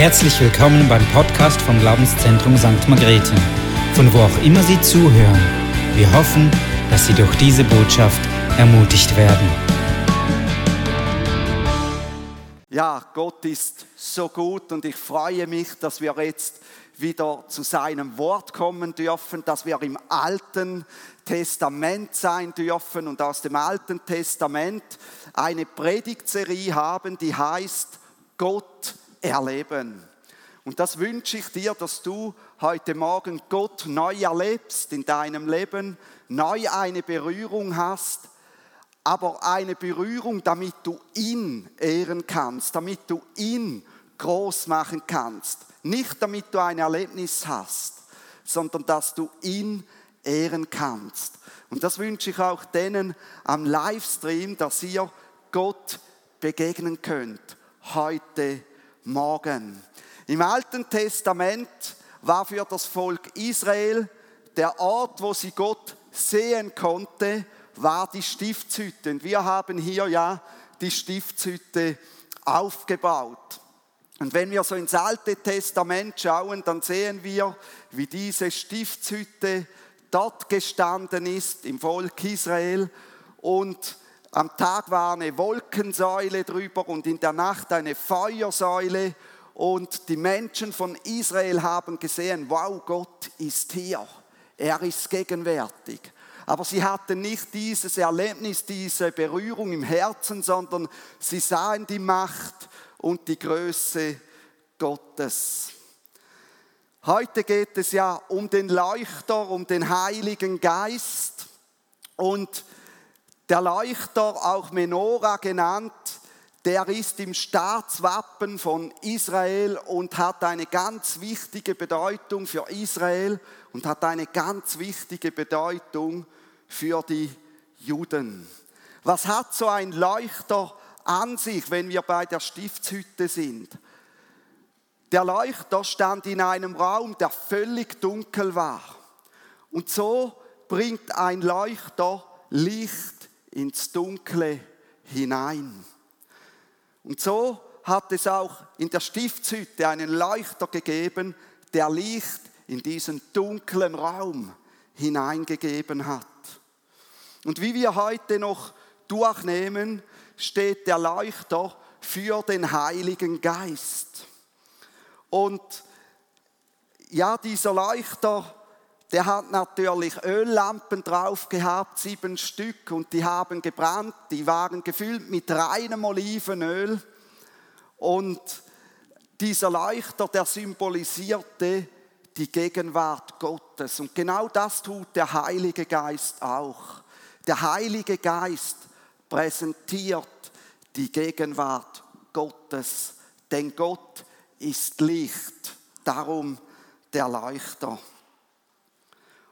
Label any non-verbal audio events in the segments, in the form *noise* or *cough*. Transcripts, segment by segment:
Herzlich willkommen beim Podcast vom Glaubenszentrum St. Margrethe, von wo auch immer Sie zuhören. Wir hoffen, dass Sie durch diese Botschaft ermutigt werden. Ja, Gott ist so gut und ich freue mich, dass wir jetzt wieder zu seinem Wort kommen dürfen, dass wir im Alten Testament sein dürfen und aus dem Alten Testament eine Predigtserie haben, die heißt Gott erleben. Und das wünsche ich dir, dass du heute Morgen Gott neu erlebst in deinem Leben, neu eine Berührung hast, aber eine Berührung, damit du ihn ehren kannst, damit du ihn groß machen kannst. Nicht damit du ein Erlebnis hast, sondern dass du ihn ehren kannst. Und das wünsche ich auch denen am Livestream, dass ihr Gott begegnen könnt heute Morgen. Im Alten Testament war für das Volk Israel der Ort, wo sie Gott sehen konnte, war die Stiftshütte. Und wir haben hier ja die Stiftshütte aufgebaut. Und wenn wir so ins Alte Testament schauen, dann sehen wir, wie diese Stiftshütte dort gestanden ist im Volk Israel und am Tag war eine Wolkensäule drüber und in der Nacht eine Feuersäule und die Menschen von Israel haben gesehen, wow, Gott ist hier, er ist gegenwärtig. Aber sie hatten nicht dieses Erlebnis, diese Berührung im Herzen, sondern sie sahen die Macht und die Größe Gottes. Heute geht es ja um den Leuchter, um den Heiligen Geist und der Leuchter, auch Menora genannt, der ist im Staatswappen von Israel und hat eine ganz wichtige Bedeutung für Israel und hat eine ganz wichtige Bedeutung für die Juden. Was hat so ein Leuchter an sich, wenn wir bei der Stiftshütte sind? Der Leuchter stand in einem Raum, der völlig dunkel war. Und so bringt ein Leuchter Licht ins Dunkle hinein. Und so hat es auch in der Stiftshütte einen Leuchter gegeben, der Licht in diesen dunklen Raum hineingegeben hat. Und wie wir heute noch durchnehmen, steht der Leuchter für den Heiligen Geist. Und ja, dieser Leuchter, der hat natürlich Öllampen drauf gehabt, sieben Stück, und die haben gebrannt, die waren gefüllt mit reinem Olivenöl. Und dieser Leuchter, der symbolisierte die Gegenwart Gottes. Und genau das tut der Heilige Geist auch. Der Heilige Geist präsentiert die Gegenwart Gottes, denn Gott ist Licht, darum der Leuchter.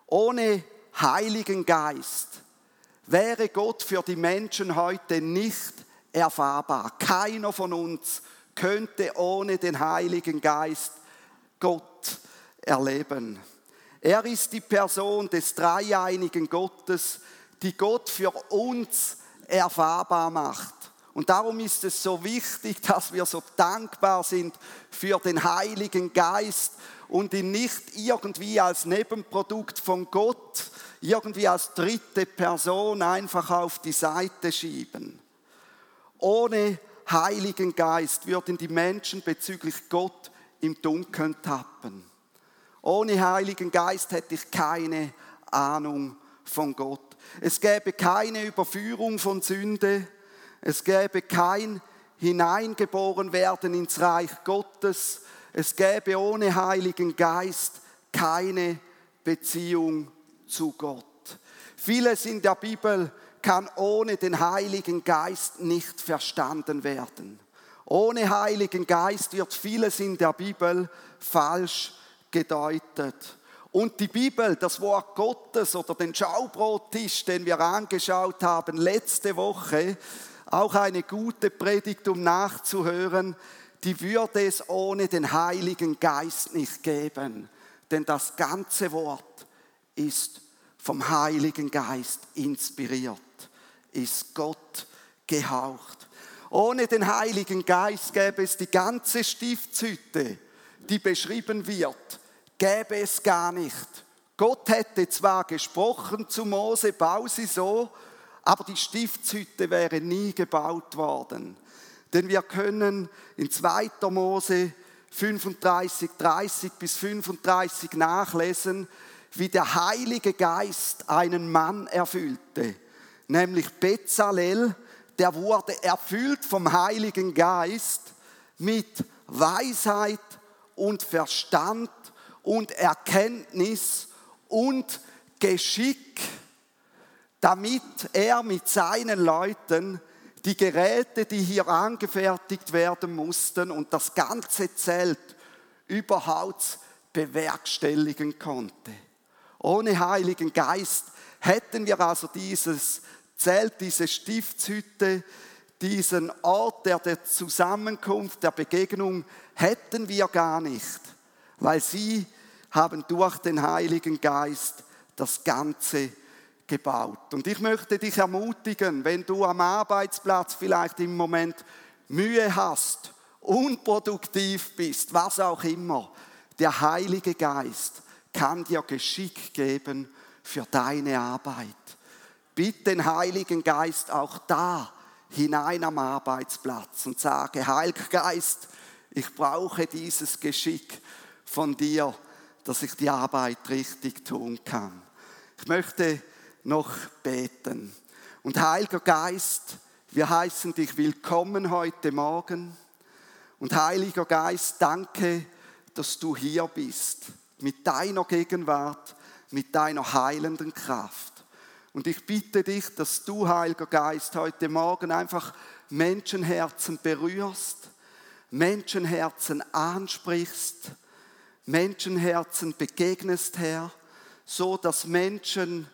Ohne Heiligen Geist wäre Gott für die Menschen heute nicht erfahrbar. Keiner von uns könnte ohne den Heiligen Geist Gott erleben. Er ist die Person des dreieinigen Gottes, die Gott für uns erfahrbar macht. Und darum ist es so wichtig, *laughs* dass wir so dankbar sind für den Heiligen Geist und ihn nicht irgendwie als Nebenprodukt von Gott, irgendwie als dritte Person einfach auf die Seite schieben. Ohne Heiligen Geist würden die Menschen bezüglich Gott im Dunkeln tappen. Ohne Heiligen Geist hätte ich keine Ahnung von Gott. Es gäbe keine Überführung von Sünde. Es gäbe kein hineingeboren werden ins Reich Gottes. Es gäbe ohne Heiligen Geist keine Beziehung zu Gott. Vieles in der Bibel kann ohne den Heiligen Geist nicht verstanden werden. Ohne Heiligen Geist wird vieles in der Bibel falsch gedeutet. Und die Bibel, das Wort Gottes oder den Schaubrottisch, den wir angeschaut haben letzte Woche, auch eine gute Predigt, um nachzuhören, die würde es ohne den Heiligen Geist nicht geben. Denn das ganze Wort ist vom Heiligen Geist inspiriert, ist Gott gehaucht. Ohne den Heiligen Geist gäbe es die ganze Stiftshütte, die beschrieben wird, gäbe es gar nicht. Gott hätte zwar gesprochen zu Mose, bau sie so, aber die Stiftshütte wäre nie gebaut worden. Denn wir können in 2. Mose 35, 30 bis 35 nachlesen, wie der Heilige Geist einen Mann erfüllte, nämlich Bezalel, der wurde erfüllt vom Heiligen Geist mit Weisheit und Verstand und Erkenntnis und Geschick, damit er mit seinen Leuten die Geräte, die hier angefertigt werden mussten und das ganze Zelt überhaupt bewerkstelligen konnte. Ohne Heiligen Geist hätten wir also dieses Zelt, diese Stiftshütte, diesen Ort der, der Zusammenkunft, der Begegnung, hätten wir gar nicht, weil sie haben durch den Heiligen Geist das Ganze gebaut. Und ich möchte dich ermutigen, wenn du am Arbeitsplatz vielleicht im Moment Mühe hast, unproduktiv bist, was auch immer, der Heilige Geist kann dir Geschick geben für deine Arbeit. Bitte den Heiligen Geist auch da hinein am Arbeitsplatz und sage, Heiliger Geist, ich brauche dieses Geschick von dir, dass ich die Arbeit richtig tun kann. Ich möchte noch beten. Und Heiliger Geist, wir heißen dich willkommen heute Morgen. Und Heiliger Geist, danke, dass du hier bist, mit deiner Gegenwart, mit deiner heilenden Kraft. Und ich bitte dich, dass du, Heiliger Geist, heute Morgen einfach Menschenherzen berührst, Menschenherzen ansprichst, Menschenherzen begegnest, Herr, so dass Menschen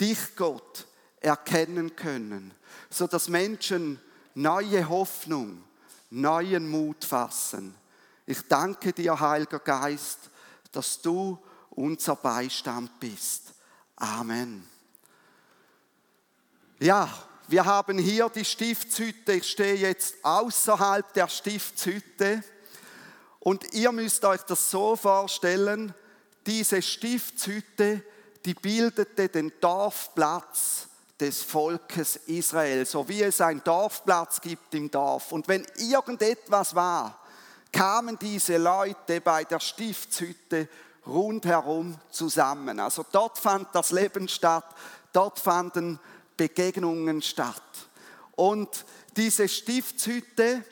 dich, Gott, erkennen können, so dass Menschen neue Hoffnung, neuen Mut fassen. Ich danke dir, Heiliger Geist, dass du unser Beistand bist. Amen. Ja, wir haben hier die Stiftshütte. Ich stehe jetzt außerhalb der Stiftshütte. Und ihr müsst euch das so vorstellen, diese Stiftshütte die bildete den Dorfplatz des Volkes Israel, so wie es einen Dorfplatz gibt im Dorf. Und wenn irgendetwas war, kamen diese Leute bei der Stiftshütte rundherum zusammen. Also dort fand das Leben statt, dort fanden Begegnungen statt. Und diese Stiftshütte,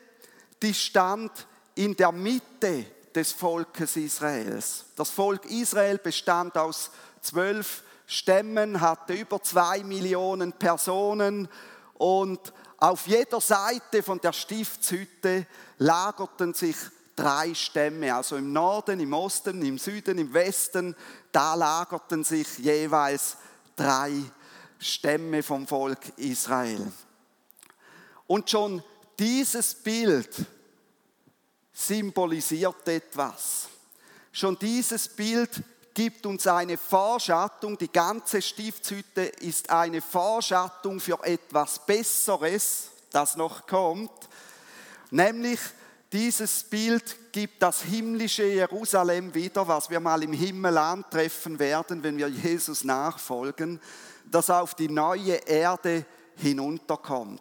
die stand in der Mitte des Volkes Israels. Das Volk Israel bestand aus zwölf Stämmen, hatte über zwei Millionen Personen und auf jeder Seite von der Stiftshütte lagerten sich drei Stämme, also im Norden, im Osten, im Süden, im Westen, da lagerten sich jeweils drei Stämme vom Volk Israel. Und schon dieses Bild symbolisiert etwas. Schon dieses Bild gibt uns eine Vorschattung. Die ganze Stiftshütte ist eine Vorschattung für etwas Besseres, das noch kommt. Nämlich dieses Bild gibt das himmlische Jerusalem wieder, was wir mal im Himmel antreffen werden, wenn wir Jesus nachfolgen, das auf die neue Erde hinunterkommt.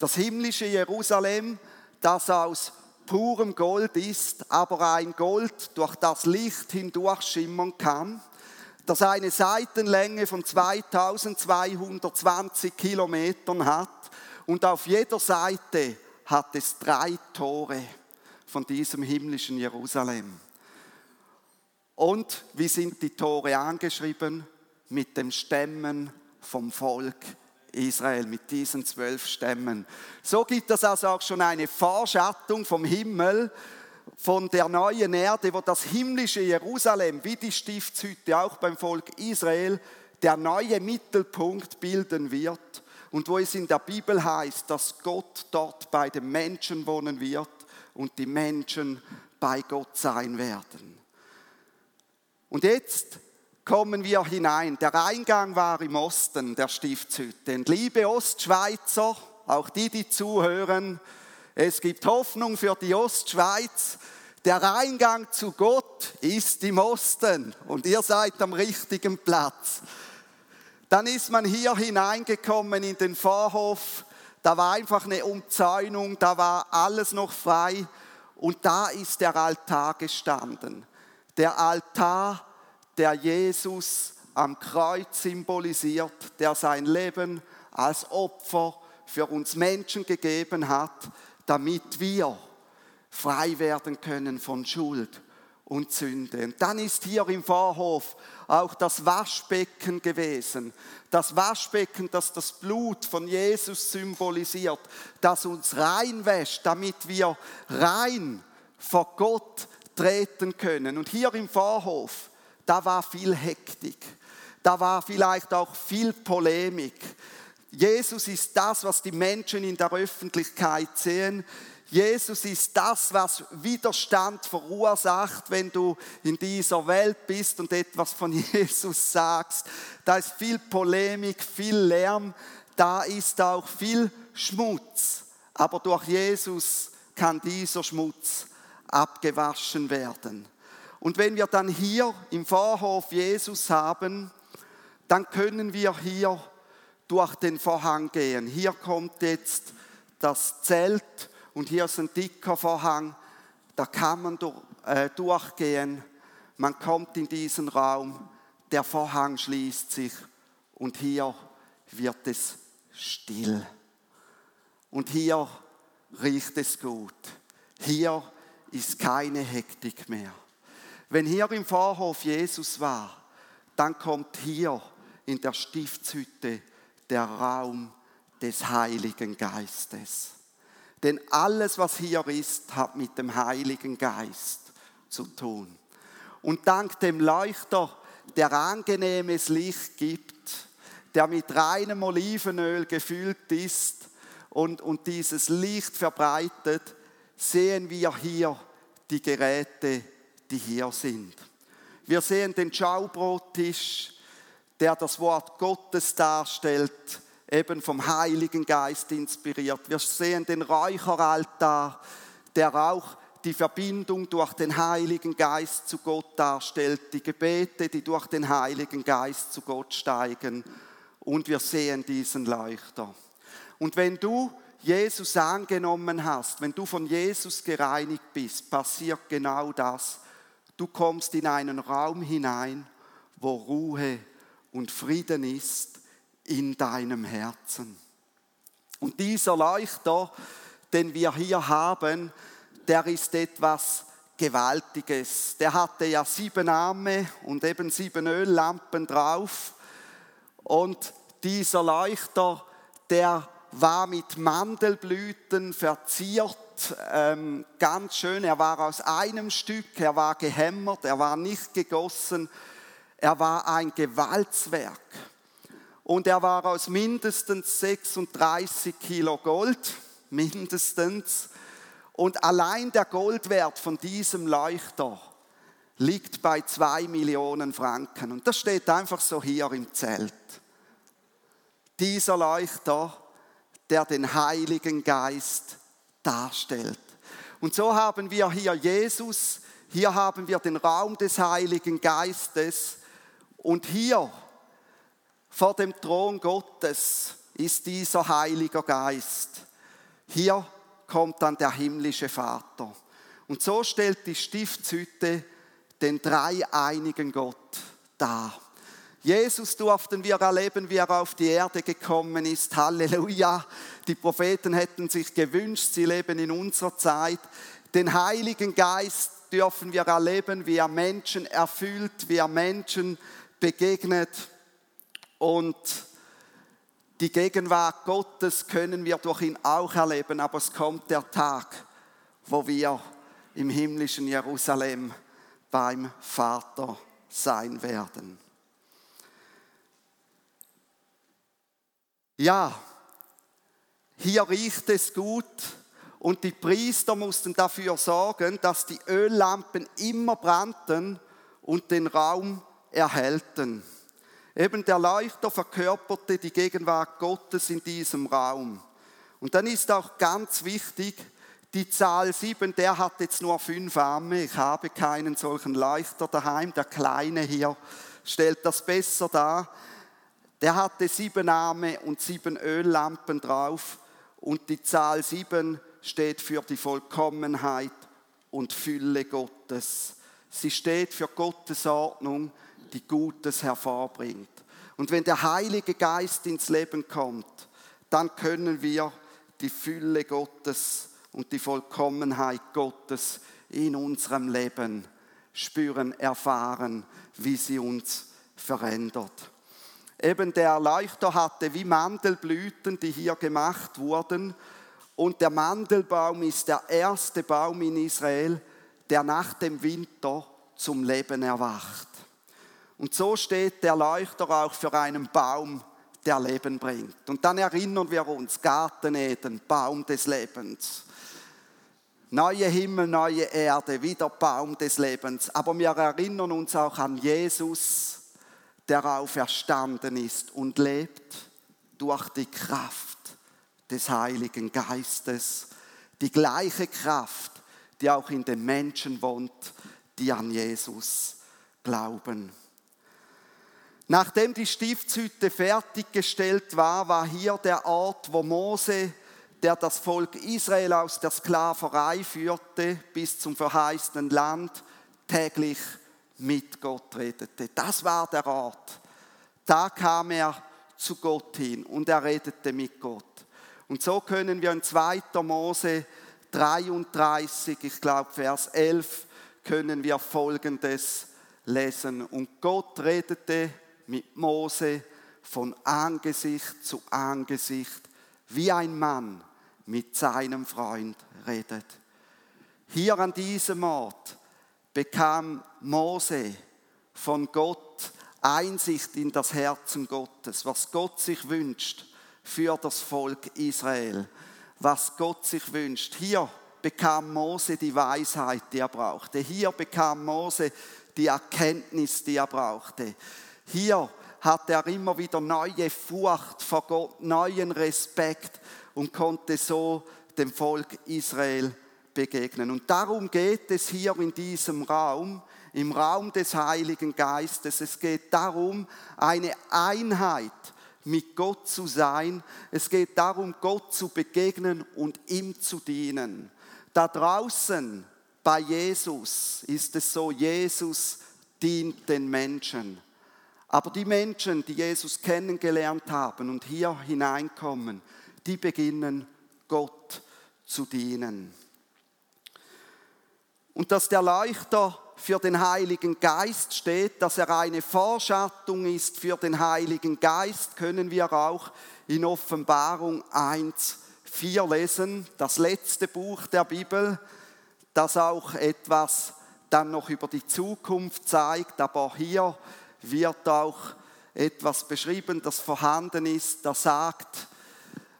Das himmlische Jerusalem, das aus purem Gold ist, aber ein Gold durch das Licht hindurch schimmern kann, das eine Seitenlänge von 2220 Kilometern hat und auf jeder Seite hat es drei Tore von diesem himmlischen Jerusalem. Und wie sind die Tore angeschrieben? Mit dem Stämmen vom Volk Israel mit diesen zwölf Stämmen. So gibt es also auch schon eine Vorschattung vom Himmel, von der neuen Erde, wo das himmlische Jerusalem, wie die Stiftshütte auch beim Volk Israel, der neue Mittelpunkt bilden wird und wo es in der Bibel heißt, dass Gott dort bei den Menschen wohnen wird und die Menschen bei Gott sein werden. Und jetzt kommen wir hinein. Der Eingang war im Osten der Stiftshütte. Und liebe Ostschweizer, auch die, die zuhören, Es gibt Hoffnung für die Ostschweiz. Der Eingang zu Gott ist im Osten und ihr seid am richtigen Platz. Dann ist man hier hineingekommen in den Vorhof. Da war einfach eine Umzäunung, da war alles noch frei und da ist der Altar gestanden. Der Altar, der Jesus am Kreuz symbolisiert, der sein Leben als Opfer für uns Menschen gegeben hat, damit wir frei werden können von Schuld und Sünde. Und dann ist hier im Vorhof auch das Waschbecken gewesen. Das Waschbecken, das das Blut von Jesus symbolisiert, das uns reinwäscht, damit wir rein vor Gott treten können. Und hier im Vorhof, da war viel Hektik. Da war vielleicht auch viel Polemik. Jesus ist das, was die Menschen in der Öffentlichkeit sehen. Jesus ist das, was Widerstand verursacht, wenn du in dieser Welt bist und etwas von *laughs* Jesus sagst. Da ist viel Polemik, viel Lärm, da ist auch viel Schmutz. Aber durch Jesus kann dieser Schmutz abgewaschen werden. Und wenn wir dann hier im Vorhof Jesus haben, dann können wir hier durch den Vorhang gehen. Hier kommt jetzt das Zelt und hier ist ein dicker Vorhang, da kann man äh, durchgehen. Man kommt in diesen Raum, der Vorhang schließt sich und hier wird es still. Und hier riecht es gut. Hier ist keine Hektik mehr. Wenn hier im Vorhof Jesus war, dann kommt hier in der Stiftshütte der Raum des Heiligen Geistes. Denn alles, was hier ist, hat mit dem Heiligen Geist zu tun. Und dank dem Leuchter, der angenehmes Licht gibt, der mit reinem Olivenöl gefüllt ist und, und dieses Licht verbreitet, sehen wir hier die Geräte, die hier sind. Wir sehen den Schaubrottisch, der das Wort Gottes darstellt eben vom Heiligen Geist inspiriert. Wir sehen den Räucheraltar, der auch die Verbindung durch den Heiligen Geist zu Gott darstellt, die Gebete, die durch den Heiligen Geist zu Gott steigen. Und wir sehen diesen Leuchter. Und wenn du Jesus angenommen hast, wenn du von Jesus gereinigt bist, passiert genau das. Du kommst in einen Raum hinein, wo Ruhe und Frieden ist in deinem Herzen. Und dieser Leuchter, den wir hier haben, der ist etwas Gewaltiges. Der hatte ja sieben Arme und eben sieben Öllampen drauf. Und dieser Leuchter, der war mit Mandelblüten verziert, ähm, ganz schön. Er war aus einem Stück, er war gehämmert, er war nicht gegossen, er war ein Gewaltswerk und er war aus mindestens 36 Kilo Gold, mindestens. Und allein der Goldwert von diesem Leuchter liegt bei zwei Millionen Franken. Und das steht einfach so hier im Zelt. Dieser Leuchter, der den Heiligen Geist darstellt. Und so haben wir hier Jesus, hier haben wir den Raum des Heiligen Geistes und hier vor dem Thron Gottes ist dieser Heilige Geist. Hier kommt dann der himmlische Vater. Und so stellt die Stiftshütte den dreieinigen Gott dar. Jesus durften wir erleben, wie er auf die Erde gekommen ist. Halleluja. Die Propheten hätten sich gewünscht, sie leben in unserer Zeit. Den Heiligen Geist dürfen wir erleben, wie er Menschen erfüllt, wie er Menschen begegnet. Und die Gegenwart Gottes können wir durch ihn auch erleben, aber es kommt der Tag, wo wir im himmlischen Jerusalem beim Vater sein werden. Ja, hier riecht es gut und die Priester mussten dafür sorgen, dass die Öllampen immer brannten und den Raum erhellten. Eben der Leuchter verkörperte die Gegenwart Gottes in diesem Raum. Und dann ist auch ganz wichtig, Die Zahl 7, der hat jetzt nur fünf Arme. Ich habe keinen solchen Leuchter daheim. Der kleine hier stellt das besser dar. Der hatte sieben Arme und sieben Öllampen drauf. Und die Zahl 7 steht für die Vollkommenheit und Fülle Gottes. Sie steht für Gottes Ordnung, die Gutes hervorbringt. Und wenn der Heilige Geist ins Leben kommt, dann können wir die Fülle Gottes und die Vollkommenheit Gottes in unserem Leben spüren, erfahren, wie sie uns verändert. Eben der Erleuchter hatte wie Mandelblüten, die hier gemacht wurden. Und der Mandelbaum ist der erste Baum in Israel, der nach dem Winter zum Leben erwacht. Und so steht der Leuchter auch für einen Baum, der Leben bringt. Und dann erinnern wir uns, Garten Eden, Baum des Lebens. Neue Himmel, neue Erde, wieder Baum des Lebens. Aber wir erinnern uns auch an Jesus, der auferstanden ist und lebt durch die Kraft des Heiligen Geistes. Die gleiche Kraft, die auch in den Menschen wohnt, die an Jesus glauben. Nachdem die Stiftshütte fertiggestellt war, war hier der Ort, wo Mose, der das Volk Israel aus der Sklaverei führte, bis zum verheißenen Land, täglich mit Gott redete. Das war der Ort. Da kam er zu Gott hin und er redete mit Gott. Und so können wir in 2. Mose 33, ich glaube Vers 11, können wir Folgendes lesen. Und Gott redete mit Mose von Angesicht zu Angesicht, wie ein Mann mit seinem Freund redet. Hier an diesem Ort bekam Mose von Gott Einsicht in das Herzen Gottes, was Gott sich wünscht für das Volk Israel, was Gott sich wünscht. Hier bekam Mose die Weisheit, die er brauchte. Hier bekam Mose die Erkenntnis, die er brauchte. Hier hat er immer wieder neue Furcht vor Gott, neuen Respekt und konnte so dem Volk Israel begegnen. Und darum geht es hier in diesem Raum, im Raum des Heiligen Geistes. Es geht darum, eine Einheit mit Gott zu sein. Es geht darum, Gott zu begegnen und ihm zu dienen. Da draußen bei Jesus ist es so, Jesus dient den Menschen. Aber die Menschen, die Jesus kennengelernt haben und hier hineinkommen, die beginnen Gott zu dienen. Und dass der Leuchter für den Heiligen Geist steht, dass er eine Vorschattung ist für den Heiligen Geist, können wir auch in Offenbarung 1, 4 lesen, das letzte Buch der Bibel, das auch etwas dann noch über die Zukunft zeigt, aber hier wird auch etwas beschrieben, das vorhanden ist. Da sagt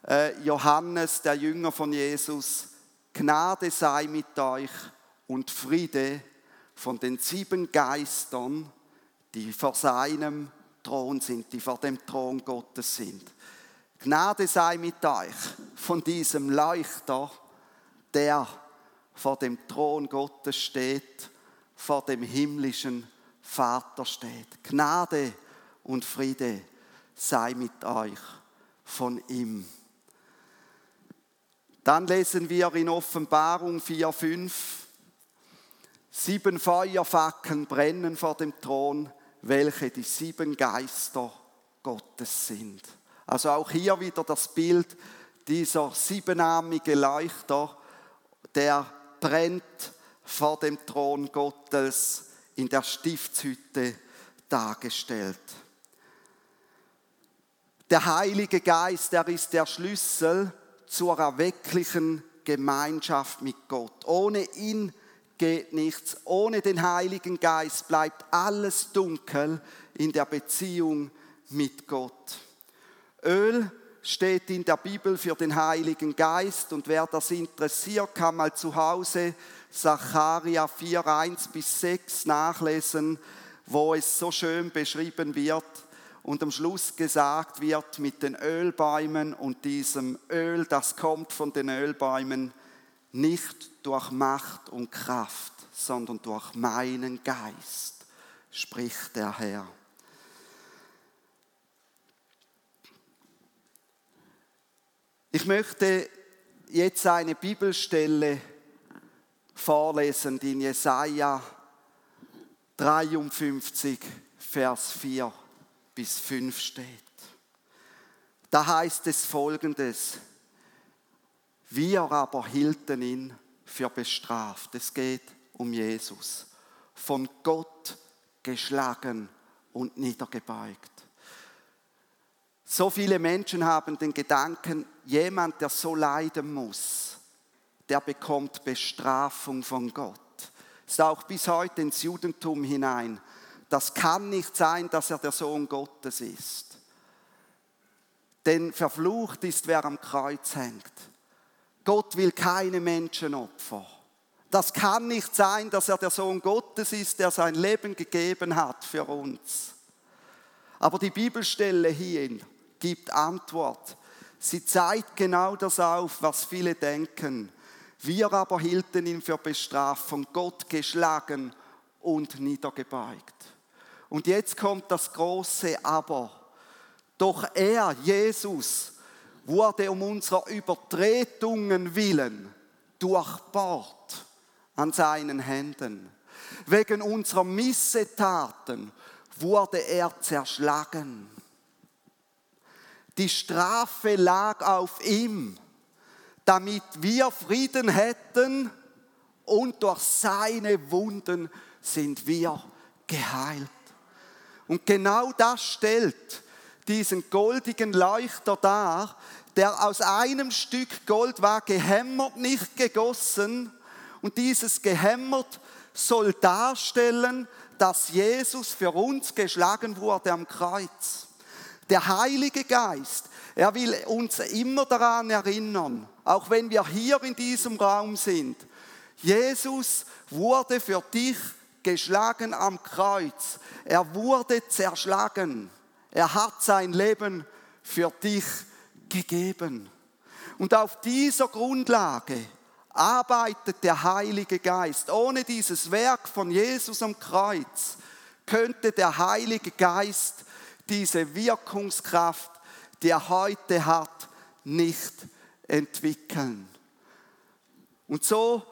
äh, Johannes, der Jünger von Jesus, Gnade sei mit euch und Friede von den sieben Geistern, die vor seinem Thron sind, die vor dem Thron Gottes sind. Gnade sei mit euch von diesem Leuchter, der vor dem Thron Gottes steht, vor dem himmlischen Vater steht. Gnade und Friede sei mit euch von ihm. Dann lesen wir in Offenbarung 4,5, sieben Feuerfackeln brennen vor dem Thron, welche die sieben Geister Gottes sind. Also auch hier wieder das Bild dieser siebenarmige Leuchter, der brennt vor dem Thron Gottes in der Stiftshütte dargestellt. Der Heilige Geist, der ist der Schlüssel zur erwecklichen Gemeinschaft mit Gott. Ohne ihn geht nichts. Ohne den Heiligen Geist bleibt alles dunkel in der Beziehung mit Gott. Öl steht in der Bibel für den Heiligen Geist und wer das interessiert, kann mal zu Hause Sacharja 4, 1 bis 6 nachlesen, wo es so schön beschrieben wird und am Schluss gesagt wird mit den Ölbäumen und diesem Öl, das kommt von den Ölbäumen, nicht durch Macht und Kraft, sondern durch meinen Geist, spricht der Herr. Ich möchte jetzt eine Bibelstelle vorlesen, die in Jesaja 53, Vers 4 bis 5 steht. Da heißt es folgendes, wir aber hielten ihn für bestraft. Es geht um Jesus, von Gott geschlagen und niedergebeugt. So viele Menschen haben den Gedanken, jemand, der so leiden muss, der bekommt Bestrafung von Gott. Ist auch bis heute ins Judentum hinein. Das kann nicht sein, dass er der Sohn Gottes ist. Denn verflucht ist, wer am Kreuz hängt. Gott will keine Menschenopfer. Das kann nicht sein, dass er der Sohn Gottes ist, der sein Leben gegeben hat für uns. Aber die Bibelstelle hier gibt Antwort. Sie zeigt genau das auf, was viele denken. Wir aber hielten ihn für bestraft, von Gott geschlagen und niedergebeugt. Und jetzt kommt das große Aber. Doch er, Jesus, wurde um unserer Übertretungen willen durchbohrt an seinen Händen. Wegen unserer Missetaten wurde er zerschlagen. Die Strafe lag auf ihm, damit wir Frieden hätten und durch seine Wunden sind wir geheilt. Und genau das stellt diesen goldigen Leuchter dar, der aus einem Stück Gold war gehämmert, nicht gegossen. Und dieses gehämmert soll darstellen, dass Jesus für uns geschlagen wurde am Kreuz. Der Heilige Geist, er will uns immer daran erinnern, auch wenn wir hier in diesem Raum sind. Jesus wurde für dich geschlagen am Kreuz. Er wurde zerschlagen. Er hat sein Leben für dich gegeben. Und auf dieser Grundlage arbeitet der Heilige Geist. Ohne dieses Werk von Jesus am Kreuz könnte der Heilige Geist diese Wirkungskraft, die er heute hat, nicht entwickeln. Und so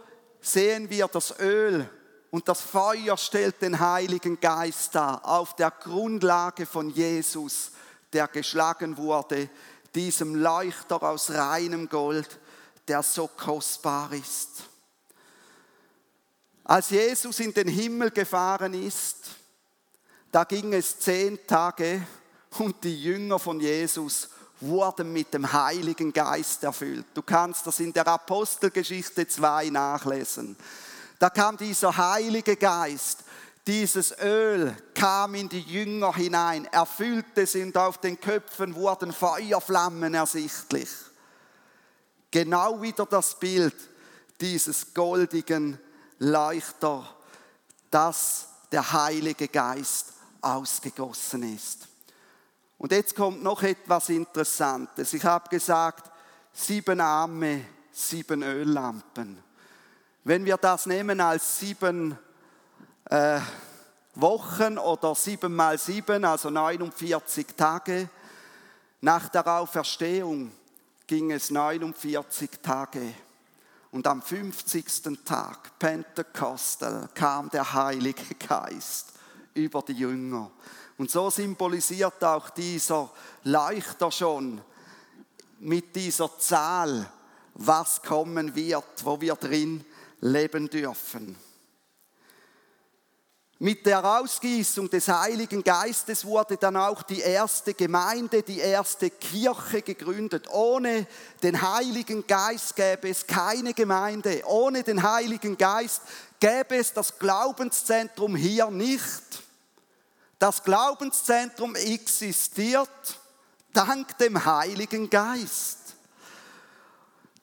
sehen wir das Öl und das Feuer stellt den Heiligen Geist dar auf der Grundlage von Jesus, der geschlagen wurde, diesem Leuchter aus reinem Gold, der so kostbar ist. Als Jesus in den Himmel gefahren ist, da ging es zehn Tage und die Jünger von Jesus wurden mit dem Heiligen Geist erfüllt. Du kannst das in der Apostelgeschichte 2 nachlesen. Da kam dieser Heilige Geist, dieses Öl kam in die Jünger hinein, erfüllte sie und auf den Köpfen wurden Feuerflammen ersichtlich. Genau wieder das Bild dieses goldigen Leuchter, das der Heilige Geist ausgegossen ist. Und jetzt kommt noch etwas Interessantes. Ich habe gesagt, sieben Arme, sieben Öllampen. Wenn wir das nehmen als sieben äh, Wochen oder sieben mal sieben, also 49 Tage, nach der Auferstehung ging es 49 Tage. Und am 50. Tag, Pentekostel, kam der Heilige Geist über die Jünger. Und so symbolisiert auch dieser Leuchter schon mit dieser Zahl, was kommen wird, wo wir drin leben dürfen. Mit der Ausgießung des Heiligen Geistes wurde dann auch die erste Gemeinde, die erste Kirche gegründet. Ohne den Heiligen Geist gäbe es keine Gemeinde. Ohne den Heiligen Geist gäbe es das Glaubenszentrum hier nicht. Das Glaubenszentrum existiert dank dem Heiligen Geist.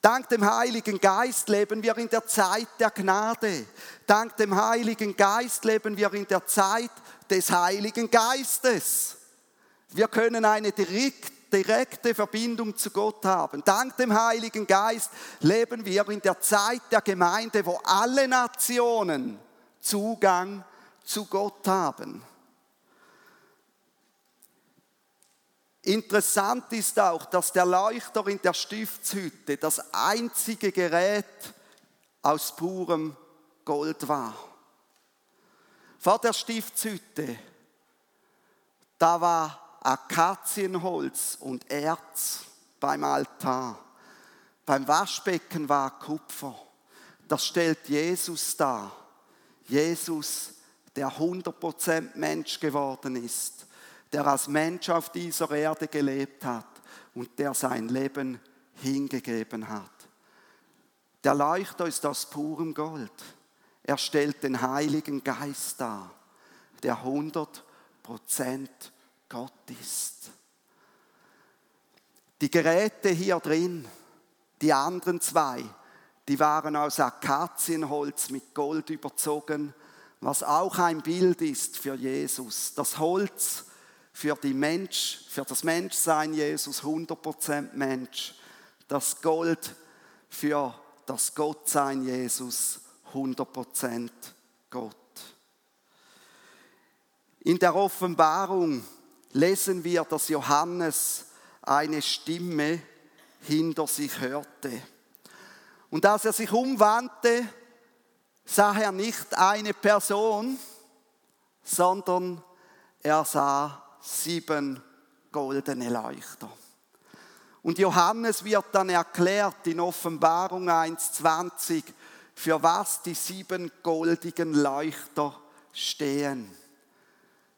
Dank dem Heiligen Geist leben wir in der Zeit der Gnade. Dank dem Heiligen Geist leben wir in der Zeit des Heiligen Geistes. Wir können eine direkte Verbindung zu Gott haben. Dank dem Heiligen Geist leben wir in der Zeit der Gemeinde, wo alle Nationen Zugang zu Gott haben. Interessant ist auch, dass der Leuchter in der Stiftshütte das einzige Gerät aus purem Gold war. Vor der Stiftshütte, da war Akazienholz und Erz beim Altar. Beim Waschbecken war Kupfer. Das stellt Jesus dar. Jesus, der 100% Mensch geworden ist, der als Mensch auf dieser Erde gelebt hat und der sein Leben hingegeben hat. Der Leuchter ist aus purem Gold. Er stellt den Heiligen Geist dar, der 100% Gott ist. Die Geräte hier drin, die anderen zwei, die waren aus Akazienholz mit Gold überzogen, was auch ein Bild ist für Jesus. Das Holz für, die Mensch, für das Menschsein Jesus 100% Mensch. Das Gold für das Gottsein Jesus 100% Gott. In der Offenbarung lesen wir, dass Johannes eine Stimme hinter sich hörte. Und als er sich umwandte, sah er nicht eine Person, sondern er sah sieben goldene Leuchter. Und Johannes wird dann erklärt in Offenbarung 1.20, für was die sieben goldigen Leuchter stehen.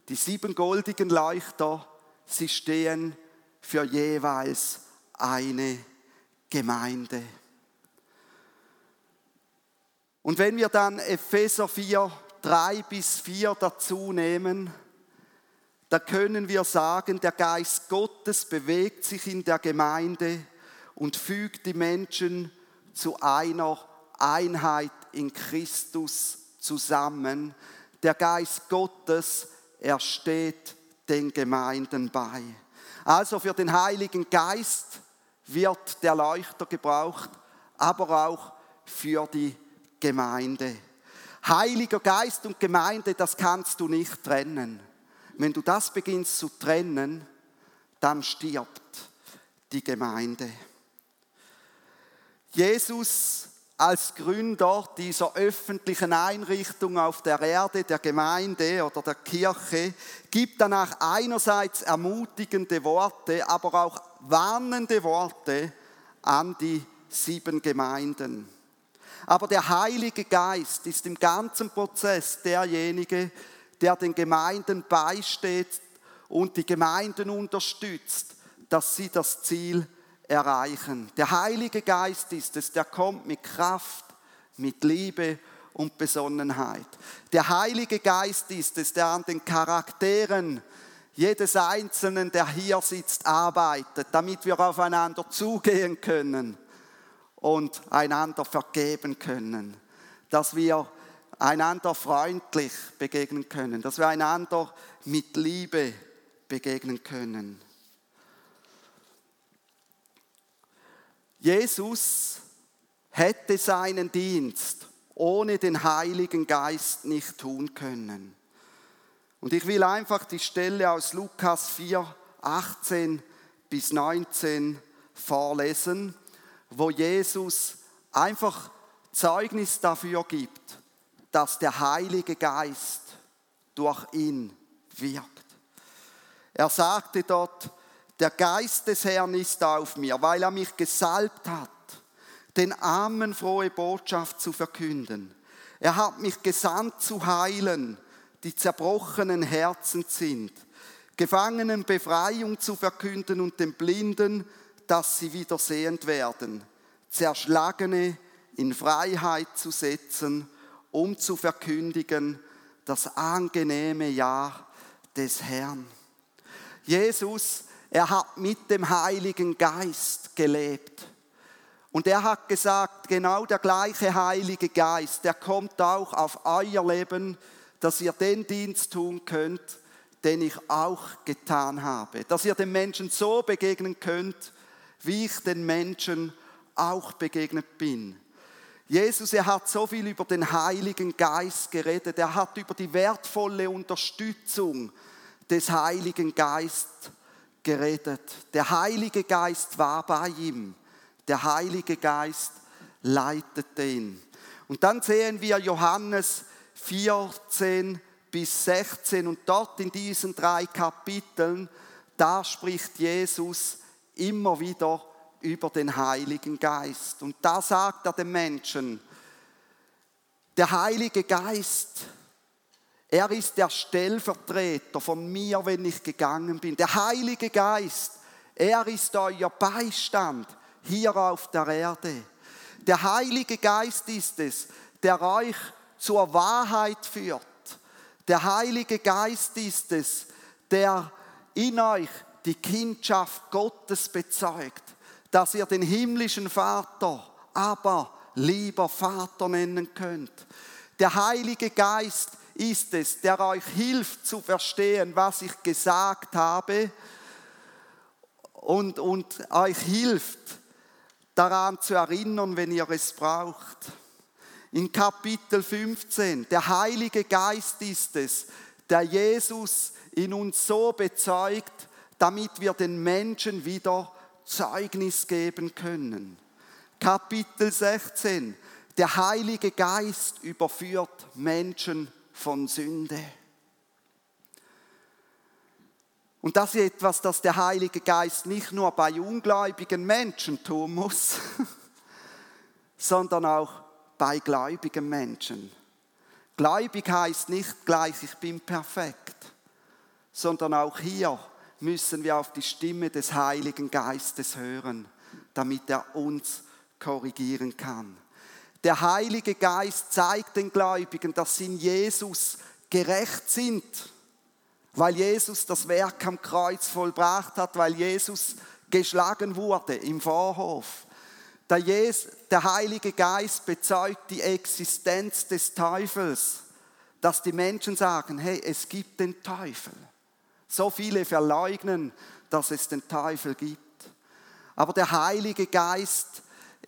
Die sieben goldigen Leuchter, sie stehen für jeweils eine Gemeinde. Und wenn wir dann Epheser 4, 3 bis 4 dazu nehmen, da können wir sagen, der Geist Gottes bewegt sich in der Gemeinde und fügt die Menschen zu einer Einheit in Christus zusammen. Der Geist Gottes, er steht den Gemeinden bei. Also für den Heiligen Geist wird der Leuchter gebraucht, aber auch für die Gemeinde. Heiliger Geist und Gemeinde, das kannst du nicht trennen. Wenn du das beginnst zu trennen, dann stirbt die Gemeinde. Jesus als Gründer dieser öffentlichen Einrichtung auf der Erde, der Gemeinde oder der Kirche, gibt danach einerseits ermutigende Worte, aber auch warnende Worte an die sieben Gemeinden. Aber der Heilige Geist ist im ganzen Prozess derjenige, der den Gemeinden beisteht und die Gemeinden unterstützt, dass sie das Ziel erreichen. Der Heilige Geist ist es, der kommt mit Kraft, mit Liebe und Besonnenheit. Der Heilige Geist ist es, der an den Charakteren jedes Einzelnen, der hier sitzt, arbeitet, damit wir aufeinander zugehen können und einander vergeben können. Dass wir einander freundlich begegnen können, dass wir einander mit Liebe begegnen können. Jesus hätte seinen Dienst ohne den Heiligen Geist nicht tun können. Und ich will einfach die Stelle aus Lukas 4, 18 bis 19 vorlesen, wo Jesus einfach Zeugnis dafür gibt, dass der Heilige Geist durch ihn wirkt. Er sagte dort, der Geist des Herrn ist auf mir, weil er mich gesalbt hat, den Armen frohe Botschaft zu verkünden. Er hat mich gesandt zu heilen, die zerbrochenen Herzen sind, Gefangenen Befreiung zu verkünden und den Blinden, dass sie wieder sehend werden, Zerschlagene in Freiheit zu setzen um zu verkündigen das angenehme Jahr des Herrn. Jesus, er hat mit dem Heiligen Geist gelebt. Und er hat gesagt, genau der gleiche Heilige Geist, der kommt auch auf euer Leben, dass ihr den Dienst tun könnt, den ich auch getan habe. Dass ihr den Menschen so begegnen könnt, wie ich den Menschen auch begegnet bin. Jesus, er hat so viel über den Heiligen Geist geredet. Er hat über die wertvolle Unterstützung des Heiligen Geistes geredet. Der Heilige Geist war bei ihm. Der Heilige Geist leitete ihn. Und dann sehen wir Johannes 14 bis 16 und dort in diesen drei Kapiteln, da spricht Jesus immer wieder über den Heiligen Geist. Und da sagt er den Menschen, der Heilige Geist, er ist der Stellvertreter von mir, wenn ich gegangen bin. Der Heilige Geist, er ist euer Beistand hier auf der Erde. Der Heilige Geist ist es, der euch zur Wahrheit führt. Der Heilige Geist ist es, der in euch die Kindschaft Gottes bezeugt, dass ihr den himmlischen Vater aber lieber Vater nennen könnt. Der Heilige Geist ist es, der euch hilft zu verstehen, was ich gesagt habe und, und euch hilft, daran zu erinnern, wenn ihr es braucht. In Kapitel 15, der Heilige Geist ist es, der Jesus in uns so bezeugt, damit wir den Menschen wieder Zeugnis geben können. Kapitel 16, der Heilige Geist überführt Menschen von Sünde. Und das ist etwas, das der Heilige Geist nicht nur bei ungläubigen Menschen tun muss, *laughs* sondern auch bei gläubigen Menschen. Gläubig heißt nicht gleich, ich bin perfekt, sondern auch hier müssen wir auf die Stimme des Heiligen Geistes hören, damit er uns korrigieren kann. Der Heilige Geist zeigt den Gläubigen, dass sie in Jesus gerecht sind weil Jesus das Werk am Kreuz vollbracht hat, weil Jesus geschlagen wurde im Vorhof. Der, Heilige Geist bezeugt die Existenz des Teufels, dass die Menschen sagen, hey, es gibt den Teufel. So viele verleugnen, dass es den Teufel gibt. Aber der Heilige Geist,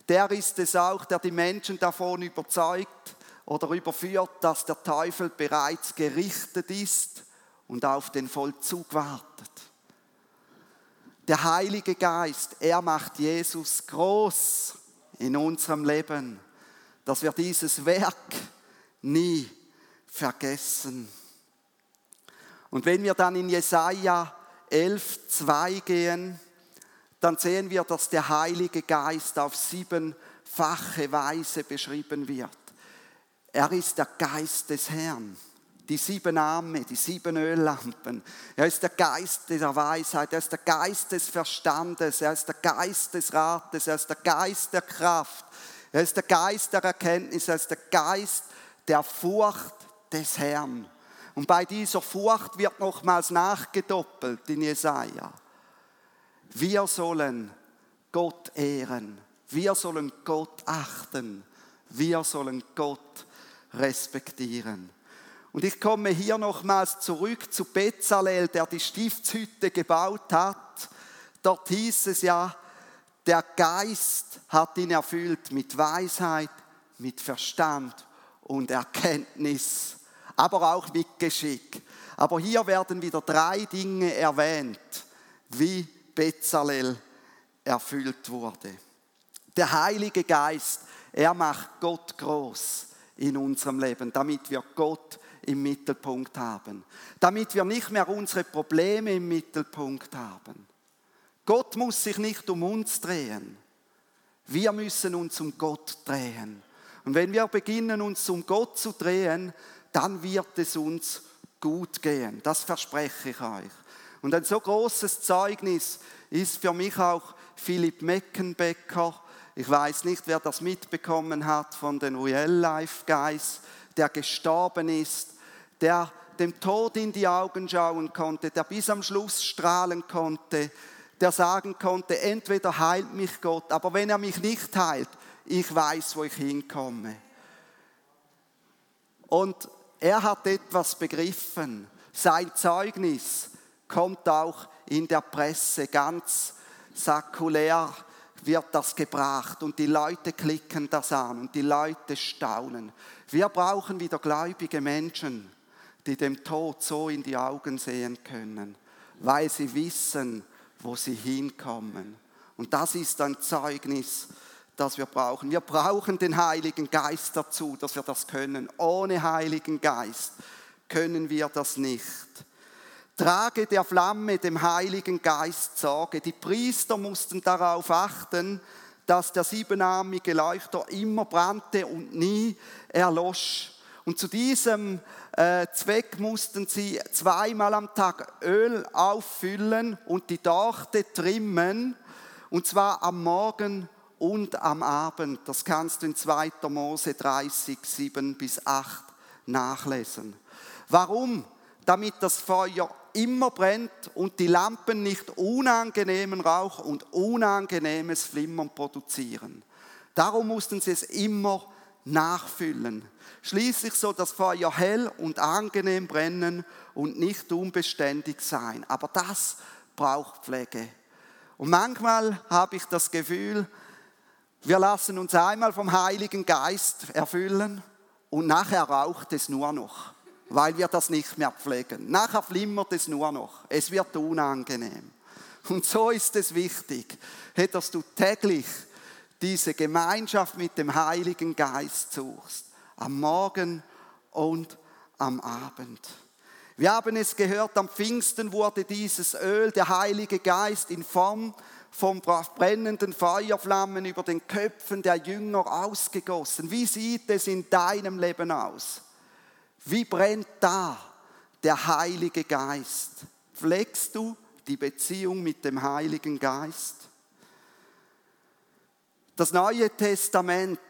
der ist es auch, der die Menschen davon überzeugt oder überführt, dass der Teufel bereits gerichtet ist und auf den Vollzug wartet. Der Heilige Geist, er macht Jesus groß in unserem Leben, dass wir dieses Werk nie vergessen. Und wenn wir dann in Jesaja 11, 2 gehen, dann sehen wir, dass der Heilige Geist auf siebenfache Weise beschrieben wird. Er ist der Geist des Herrn die sieben Arme, die sieben Öllampen. Er ist der Geist der Weisheit, er ist der Geist des Verstandes, er ist der Geist des Rates, er ist der Geist der Kraft, er ist der Geist der Erkenntnis, er ist der Geist der Furcht des Herrn. Und bei dieser Furcht wird nochmals nachgedoppelt in Jesaja. Wir sollen Gott ehren, wir sollen Gott achten, wir sollen Gott respektieren. Und ich komme hier nochmals zurück zu Bezalel, der die Stiftshütte gebaut hat. Dort hieß es ja, der Geist hat ihn erfüllt mit Weisheit, mit Verstand und Erkenntnis, aber auch mit Geschick. Aber hier werden wieder drei Dinge erwähnt, wie Bezalel erfüllt wurde. Der Heilige Geist, er macht Gott groß in unserem Leben, damit wir Gott im Mittelpunkt haben, damit wir nicht mehr unsere Probleme im Mittelpunkt haben. Gott muss sich nicht um uns drehen. Wir müssen uns um Gott drehen. Und wenn wir beginnen, uns um Gott zu drehen, dann wird es uns gut gehen. Das verspreche ich euch. Und ein so großes Zeugnis ist für mich auch Philipp Meckenbecker. Ich weiß nicht, wer das mitbekommen hat von den Real Life Guys, der gestorben ist der dem Tod in die Augen schauen konnte, der bis am Schluss strahlen konnte, der sagen konnte, entweder heilt mich Gott, aber wenn er mich nicht heilt, ich weiß, wo ich hinkomme. Und er hat etwas begriffen. Sein Zeugnis kommt auch in der Presse ganz sakulär wird das gebracht und die Leute klicken das an und die Leute staunen. Wir brauchen wieder gläubige Menschen, die dem Tod so in die Augen sehen können, weil sie wissen, wo sie hinkommen. Und das ist ein Zeugnis, das wir brauchen. Wir brauchen den Heiligen Geist dazu, dass wir das können. Ohne Heiligen Geist können wir das nicht. Trage der Flamme dem Heiligen Geist Sorge. Die Priester mussten darauf achten, dass der siebenarmige Leuchter immer brannte und nie erlosch. Und zu diesem äh, Zweck mussten sie zweimal am Tag Öl auffüllen und die Dorte trimmen, und zwar am Morgen und am Abend. Das kannst du in 2. Mose 30, 7 bis 8 nachlesen. Warum? Damit das Feuer immer brennt und die Lampen nicht unangenehmen Rauch und unangenehmes Flimmern produzieren. Darum mussten sie es immer nachfüllen. Schließlich soll das Feuer hell und angenehm brennen und nicht unbeständig sein. Aber das braucht Pflege. Und manchmal habe ich das Gefühl, wir lassen uns einmal vom Heiligen Geist erfüllen und nachher raucht es nur noch weil wir das nicht mehr pflegen. Nachher flimmert es nur noch. Es wird unangenehm. Und so ist es wichtig, dass du täglich diese Gemeinschaft mit dem Heiligen Geist suchst. Am Morgen und am Abend. Wir haben es gehört, am Pfingsten wurde dieses Öl, der Heilige Geist, in Form von brennenden Feuerflammen über den Köpfen der Jünger ausgegossen. Wie sieht es in deinem Leben aus? Wie brennt da der Heilige Geist? Pflegst du die Beziehung mit dem Heiligen Geist? Das Neue Testament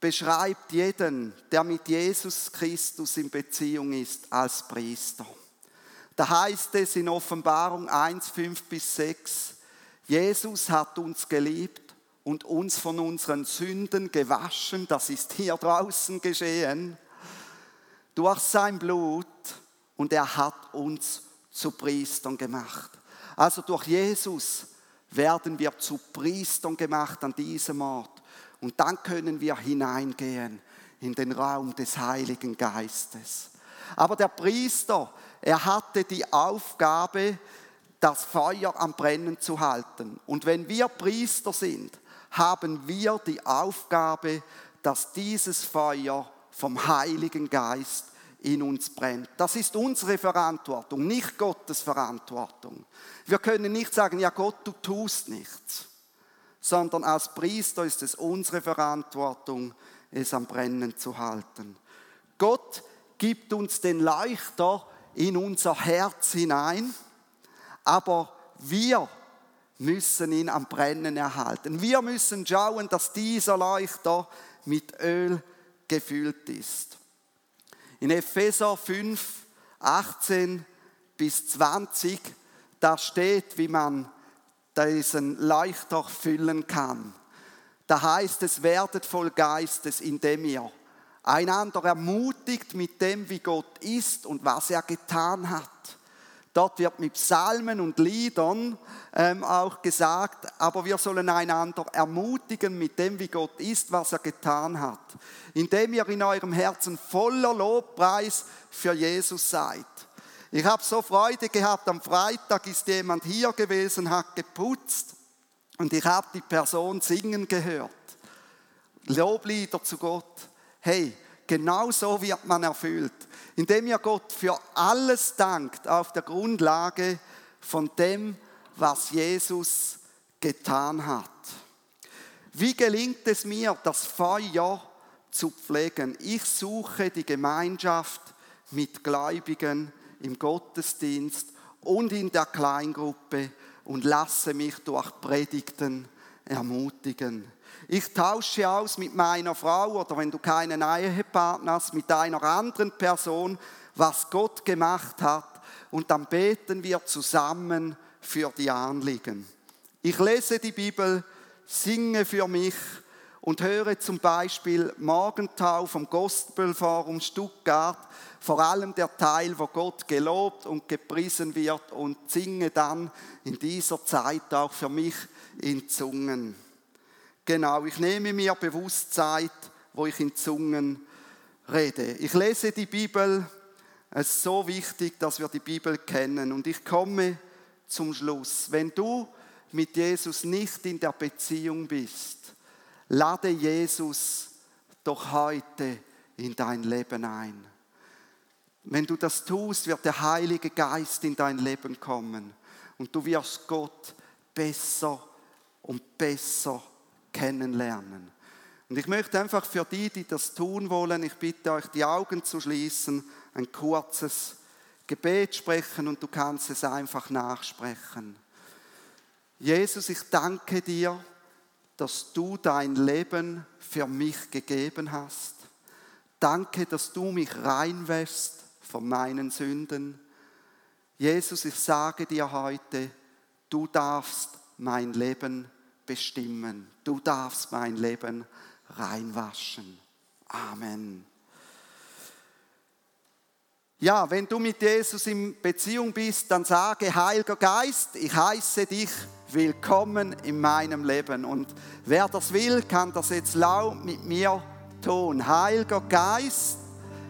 beschreibt jeden, der mit Jesus Christus in Beziehung ist, als Priester. Da heißt es in Offenbarung 1, 5 bis 6, Jesus hat uns geliebt und uns von unseren Sünden gewaschen. Das ist hier draußen geschehen durch sein Blut und er hat uns zu Priestern gemacht. Also durch Jesus werden wir zu Priestern gemacht an diesem Ort. Und dann können wir hineingehen in den Raum des Heiligen Geistes. Aber der Priester, er hatte die Aufgabe, das Feuer am Brennen zu halten. Und wenn wir Priester sind, haben wir die Aufgabe, dass dieses Feuer vom Heiligen Geist in uns brennt. Das ist unsere Verantwortung, nicht Gottes Verantwortung. Wir können nicht sagen, ja Gott, du tust nichts, sondern als Priester ist es unsere Verantwortung, es am Brennen zu halten. Gott gibt uns den Leuchter in unser Herz hinein, aber wir müssen ihn am Brennen erhalten. Wir müssen schauen, dass dieser Leuchter mit Öl gefüllt ist. In Epheser 5, 18 bis 20, da steht, wie man diesen Leuchter füllen kann. Da heißt es, werdet voll Geistes, indem ihr einander ermutigt mit dem, wie Gott ist und was er getan hat. Dort wird mit Psalmen und Liedern ähm, auch gesagt, aber wir sollen einander ermutigen mit dem, wie Gott ist, was er getan hat. Indem ihr in eurem Herzen voller Lobpreis für Jesus seid. Ich habe so Freude gehabt, am Freitag ist jemand hier gewesen, hat geputzt und ich habe die Person singen gehört. Loblieder zu Gott. Hey, genau so wird man erfüllt indem ihr Gott für alles dankt auf der Grundlage von dem, was Jesus getan hat. Wie gelingt es mir, das Feuer zu pflegen? Ich suche die Gemeinschaft mit Gläubigen im Gottesdienst und in der Kleingruppe und lasse mich durch Predigten ermutigen. Ich tausche aus mit meiner Frau oder wenn du keinen Ehepartner hast, mit einer anderen Person, was Gott gemacht hat. Und dann beten wir zusammen für die Anliegen. Ich lese die Bibel, singe für mich und höre zum Beispiel Morgentau vom Gospelforum Stuttgart, vor allem der Teil, wo Gott gelobt und gepriesen wird und singe dann in dieser Zeit auch für mich in Zungen. Genau, ich nehme mir bewusst Zeit, wo ich in Zungen rede. Ich lese die Bibel. Es ist so wichtig, dass wir die Bibel kennen. Und ich komme zum Schluss. Wenn du mit Jesus nicht in der Beziehung bist, lade Jesus doch heute in dein Leben ein. Wenn du das tust, wird der Heilige Geist in dein Leben kommen und du wirst Gott besser und besser kennenlernen. Und ich möchte einfach für die, die das tun wollen, ich bitte euch, die Augen zu schließen, ein kurzes Gebet sprechen und du kannst es einfach nachsprechen. Jesus, ich danke dir, dass du dein Leben für mich gegeben hast. Danke, dass du mich reinwäschst von meinen Sünden. Jesus, ich sage dir heute, du darfst mein Leben bestimmen. Du darfst mein Leben reinwaschen. Amen. Ja, wenn du mit Jesus in Beziehung bist, dann sage, Heiliger Geist, ich heiße dich willkommen in meinem Leben. Und wer das will, kann das jetzt laut mit mir tun. Heiliger Geist,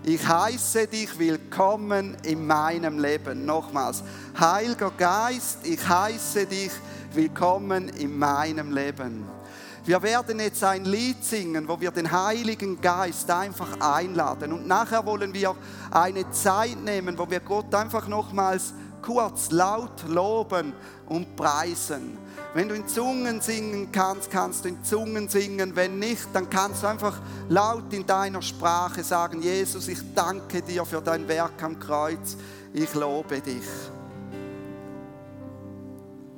ich heiße dich willkommen in meinem Leben. Nochmals, Heiliger Geist, ich heiße dich willkommen in meinem Leben. Wir werden jetzt ein Lied singen, wo wir den Heiligen Geist einfach einladen. Und nachher wollen wir eine Zeit nehmen, wo wir Gott einfach nochmals kurz laut loben und preisen. Wenn du in Zungen singen kannst, kannst du in Zungen singen. Wenn nicht, dann kannst du einfach laut in deiner Sprache sagen, Jesus, ich danke dir für dein Werk am Kreuz. Ich lobe dich.